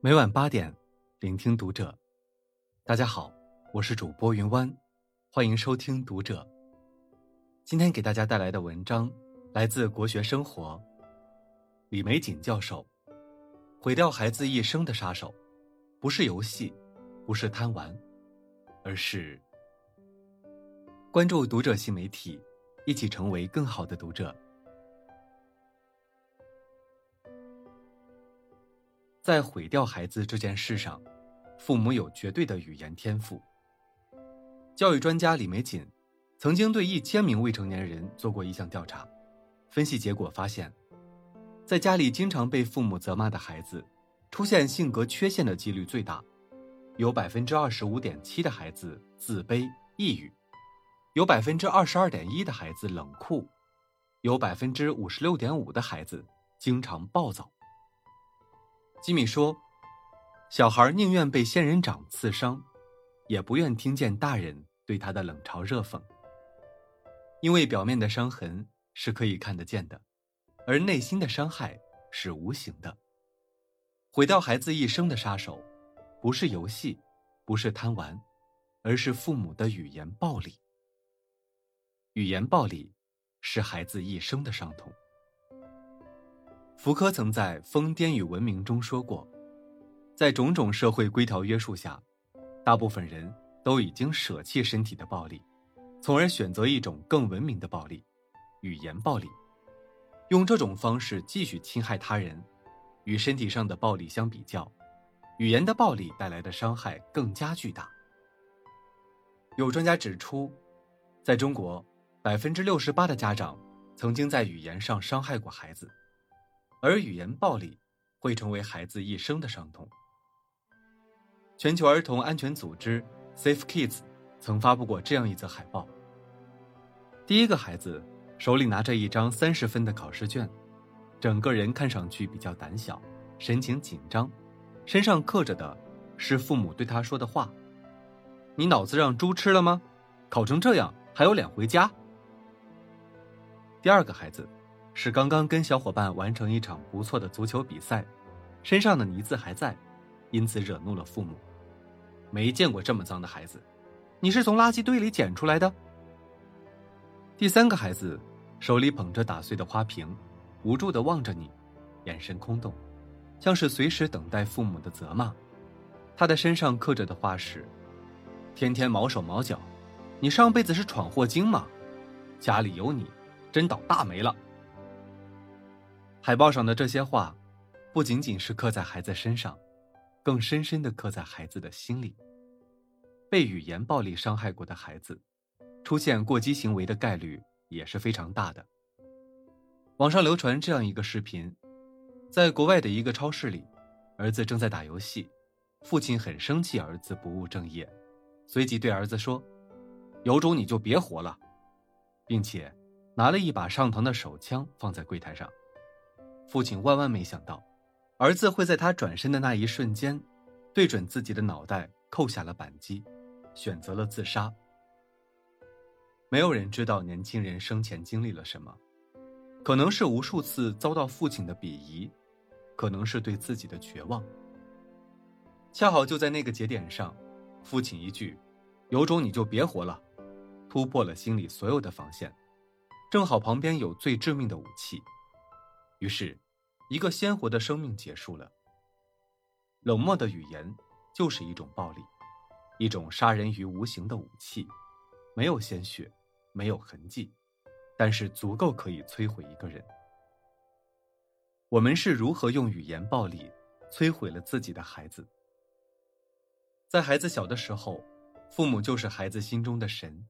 每晚八点，聆听读者。大家好，我是主播云湾，欢迎收听读者。今天给大家带来的文章来自国学生活，李玫瑾教授。毁掉孩子一生的杀手，不是游戏，不是贪玩，而是关注读者新媒体，一起成为更好的读者。在毁掉孩子这件事上，父母有绝对的语言天赋。教育专家李玫瑾曾经对一千名未成年人做过一项调查，分析结果发现，在家里经常被父母责骂的孩子，出现性格缺陷的几率最大，有百分之二十五点七的孩子自卑抑郁，有百分之二十二点一的孩子冷酷，有百分之五十六点五的孩子经常暴躁。吉米说：“小孩宁愿被仙人掌刺伤，也不愿听见大人对他的冷嘲热讽。因为表面的伤痕是可以看得见的，而内心的伤害是无形的。毁掉孩子一生的杀手，不是游戏，不是贪玩，而是父母的语言暴力。语言暴力是孩子一生的伤痛。”福柯曾在《疯癫与文明》中说过，在种种社会规条约束下，大部分人都已经舍弃身体的暴力，从而选择一种更文明的暴力——语言暴力。用这种方式继续侵害他人，与身体上的暴力相比较，语言的暴力带来的伤害更加巨大。有专家指出，在中国，百分之六十八的家长曾经在语言上伤害过孩子。而语言暴力会成为孩子一生的伤痛。全球儿童安全组织 Safe Kids 曾发布过这样一则海报：第一个孩子手里拿着一张三十分的考试卷，整个人看上去比较胆小，神情紧张，身上刻着的是父母对他说的话：“你脑子让猪吃了吗？考成这样还有脸回家？”第二个孩子。是刚刚跟小伙伴完成一场不错的足球比赛，身上的泥渍还在，因此惹怒了父母。没见过这么脏的孩子，你是从垃圾堆里捡出来的？第三个孩子手里捧着打碎的花瓶，无助的望着你，眼神空洞，像是随时等待父母的责骂。他的身上刻着的话是：天天毛手毛脚，你上辈子是闯祸精吗？家里有你，真倒大霉了。海报上的这些话，不仅仅是刻在孩子身上，更深深的刻在孩子的心里。被语言暴力伤害过的孩子，出现过激行为的概率也是非常大的。网上流传这样一个视频，在国外的一个超市里，儿子正在打游戏，父亲很生气儿子不务正业，随即对儿子说：“有种你就别活了，并且拿了一把上膛的手枪放在柜台上。”父亲万万没想到，儿子会在他转身的那一瞬间，对准自己的脑袋扣下了扳机，选择了自杀。没有人知道年轻人生前经历了什么，可能是无数次遭到父亲的鄙夷，可能是对自己的绝望。恰好就在那个节点上，父亲一句“有种你就别活了”，突破了心里所有的防线，正好旁边有最致命的武器。于是，一个鲜活的生命结束了。冷漠的语言就是一种暴力，一种杀人于无形的武器，没有鲜血，没有痕迹，但是足够可以摧毁一个人。我们是如何用语言暴力摧毁了自己的孩子？在孩子小的时候，父母就是孩子心中的神，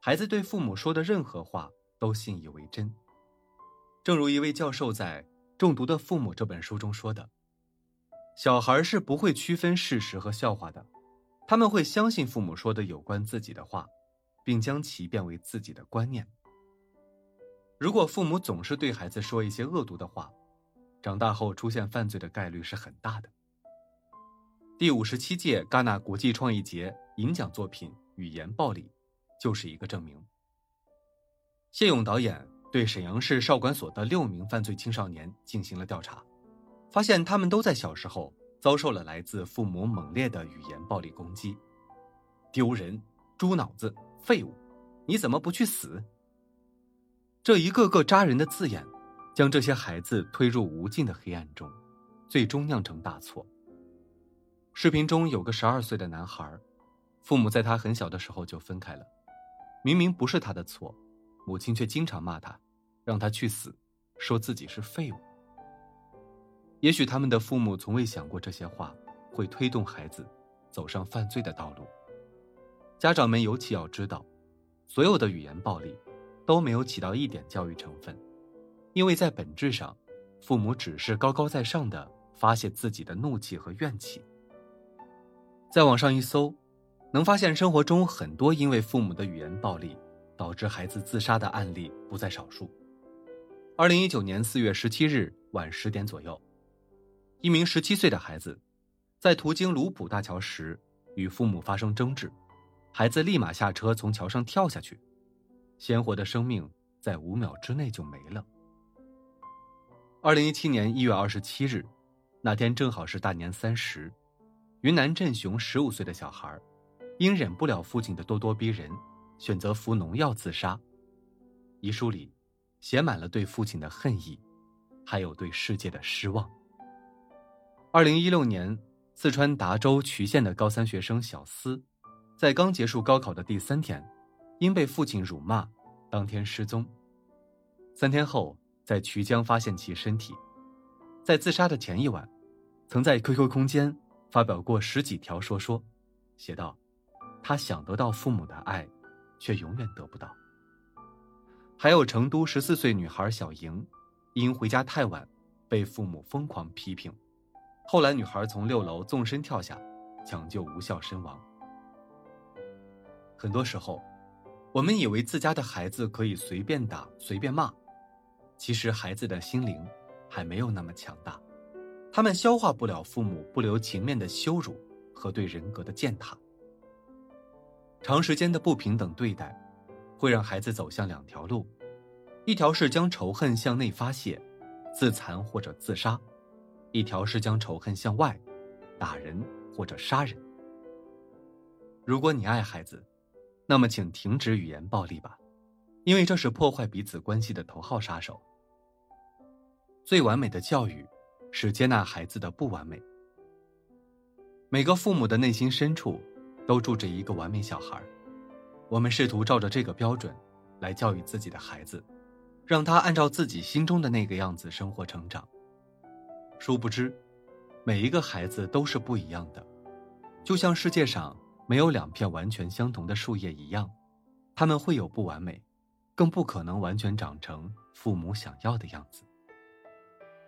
孩子对父母说的任何话都信以为真。正如一位教授在《中毒的父母》这本书中说的：“小孩是不会区分事实和笑话的，他们会相信父母说的有关自己的话，并将其变为自己的观念。如果父母总是对孩子说一些恶毒的话，长大后出现犯罪的概率是很大的。”第五十七届戛纳国际创意节银奖作品《语言暴力》就是一个证明。谢勇导演。对沈阳市少管所的六名犯罪青少年进行了调查，发现他们都在小时候遭受了来自父母猛烈的语言暴力攻击，丢人、猪脑子、废物，你怎么不去死？这一个个扎人的字眼，将这些孩子推入无尽的黑暗中，最终酿成大错。视频中有个十二岁的男孩，父母在他很小的时候就分开了，明明不是他的错，母亲却经常骂他，让他去死，说自己是废物。也许他们的父母从未想过这些话会推动孩子走上犯罪的道路。家长们尤其要知道，所有的语言暴力都没有起到一点教育成分，因为在本质上，父母只是高高在上的发泄自己的怒气和怨气。在网上一搜，能发现生活中很多因为父母的语言暴力导致孩子自杀的案例不在少数。二零一九年四月十七日晚十点左右。一名十七岁的孩子，在途经卢浦大桥时与父母发生争执，孩子立马下车从桥上跳下去，鲜活的生命在五秒之内就没了。二零一七年一月二十七日，那天正好是大年三十，云南镇雄十五岁的小孩，因忍不了父亲的咄咄逼人，选择服农药自杀。遗书里，写满了对父亲的恨意，还有对世界的失望。二零一六年，四川达州渠县的高三学生小思，在刚结束高考的第三天，因被父亲辱骂，当天失踪。三天后，在渠江发现其身体。在自杀的前一晚，曾在 QQ 空间发表过十几条说说，写道：“他想得到父母的爱，却永远得不到。”还有成都十四岁女孩小莹，因回家太晚，被父母疯狂批评。后来，女孩从六楼纵身跳下，抢救无效身亡。很多时候，我们以为自家的孩子可以随便打、随便骂，其实孩子的心灵还没有那么强大，他们消化不了父母不留情面的羞辱和对人格的践踏。长时间的不平等对待，会让孩子走向两条路：一条是将仇恨向内发泄，自残或者自杀。一条是将仇恨向外，打人或者杀人。如果你爱孩子，那么请停止语言暴力吧，因为这是破坏彼此关系的头号杀手。最完美的教育，是接纳孩子的不完美。每个父母的内心深处，都住着一个完美小孩我们试图照着这个标准，来教育自己的孩子，让他按照自己心中的那个样子生活成长。殊不知，每一个孩子都是不一样的，就像世界上没有两片完全相同的树叶一样，他们会有不完美，更不可能完全长成父母想要的样子。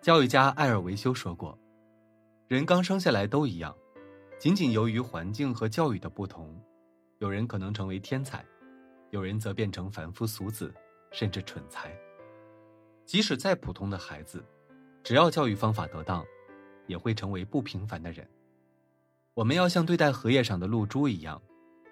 教育家艾尔维修说过：“人刚生下来都一样，仅仅由于环境和教育的不同，有人可能成为天才，有人则变成凡夫俗子，甚至蠢材。即使再普通的孩子。”只要教育方法得当，也会成为不平凡的人。我们要像对待荷叶上的露珠一样，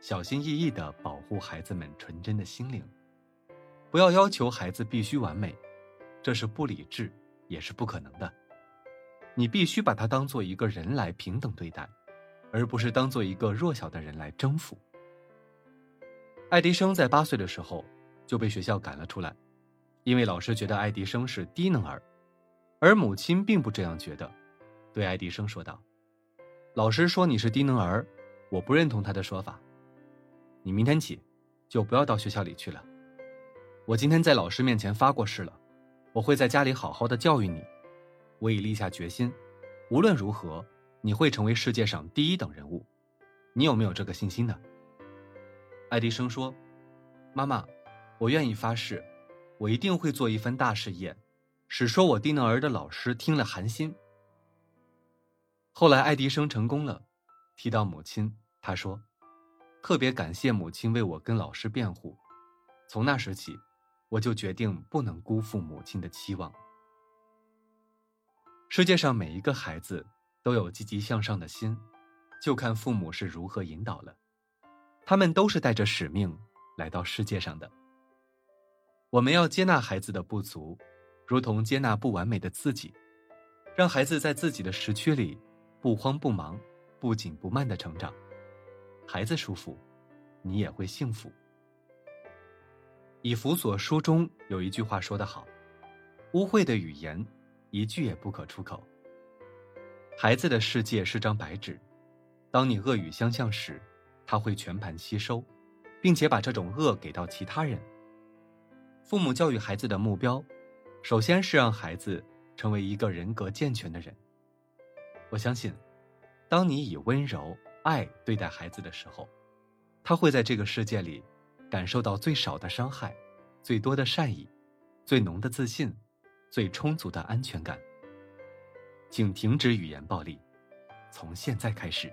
小心翼翼地保护孩子们纯真的心灵。不要要求孩子必须完美，这是不理智，也是不可能的。你必须把他当做一个人来平等对待，而不是当做一个弱小的人来征服。爱迪生在八岁的时候就被学校赶了出来，因为老师觉得爱迪生是低能儿。而母亲并不这样觉得，对爱迪生说道：“老师说你是低能儿，我不认同他的说法。你明天起就不要到学校里去了。我今天在老师面前发过誓了，我会在家里好好的教育你。我已立下决心，无论如何，你会成为世界上第一等人物。你有没有这个信心呢？”爱迪生说：“妈妈，我愿意发誓，我一定会做一番大事业。”使说我低能儿的老师听了寒心。后来爱迪生成功了，提到母亲，他说：“特别感谢母亲为我跟老师辩护。从那时起，我就决定不能辜负母亲的期望。”世界上每一个孩子都有积极向上的心，就看父母是如何引导了。他们都是带着使命来到世界上的。我们要接纳孩子的不足。如同接纳不完美的自己，让孩子在自己的时区里，不慌不忙、不紧不慢的成长，孩子舒服，你也会幸福。以弗所书中有一句话说得好：“污秽的语言，一句也不可出口。”孩子的世界是张白纸，当你恶语相向时，他会全盘吸收，并且把这种恶给到其他人。父母教育孩子的目标，首先是让孩子成为一个人格健全的人。我相信，当你以温柔、爱对待孩子的时候，他会在这个世界里感受到最少的伤害、最多的善意、最浓的自信、最充足的安全感。请停止语言暴力，从现在开始。